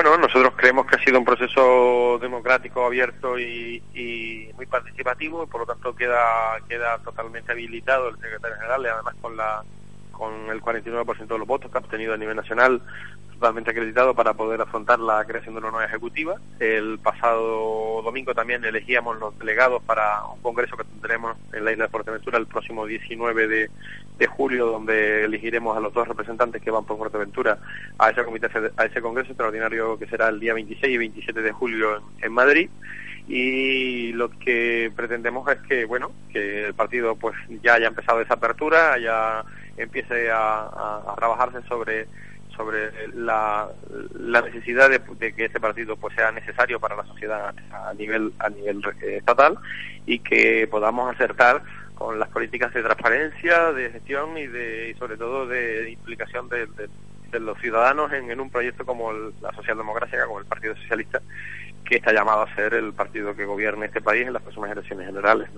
Bueno, nosotros creemos que ha sido un proceso democrático, abierto y, muy participativo y por lo tanto queda queda totalmente habilitado el secretario general y además con la con el 49% de los votos que ha obtenido a nivel nacional totalmente acreditado para poder afrontar la creación de una nueva ejecutiva. El pasado domingo también elegíamos los delegados para un congreso que tendremos en la isla de Fuerteventura el próximo 19 de, julio, donde elegiremos a los dos representantes que van por Fuerteventura a ese, comité, a ese congreso extraordinario que será el día 26 y 27 de julio en, Madrid y lo que pretendemos es que bueno que el partido pues ya haya empezado esa apertura ya empiece a trabajarse sobre sobre la, la necesidad de, que este partido pues sea necesario para la sociedad a nivel a nivel eh, estatal y que podamos acertar con las políticas de transparencia, de gestión y de sobre todo de implicación de, los ciudadanos en, un proyecto como la socialdemocracia, como el Partido Socialista, que está llamado a ser el partido que gobierne este país en las próximas elecciones generales.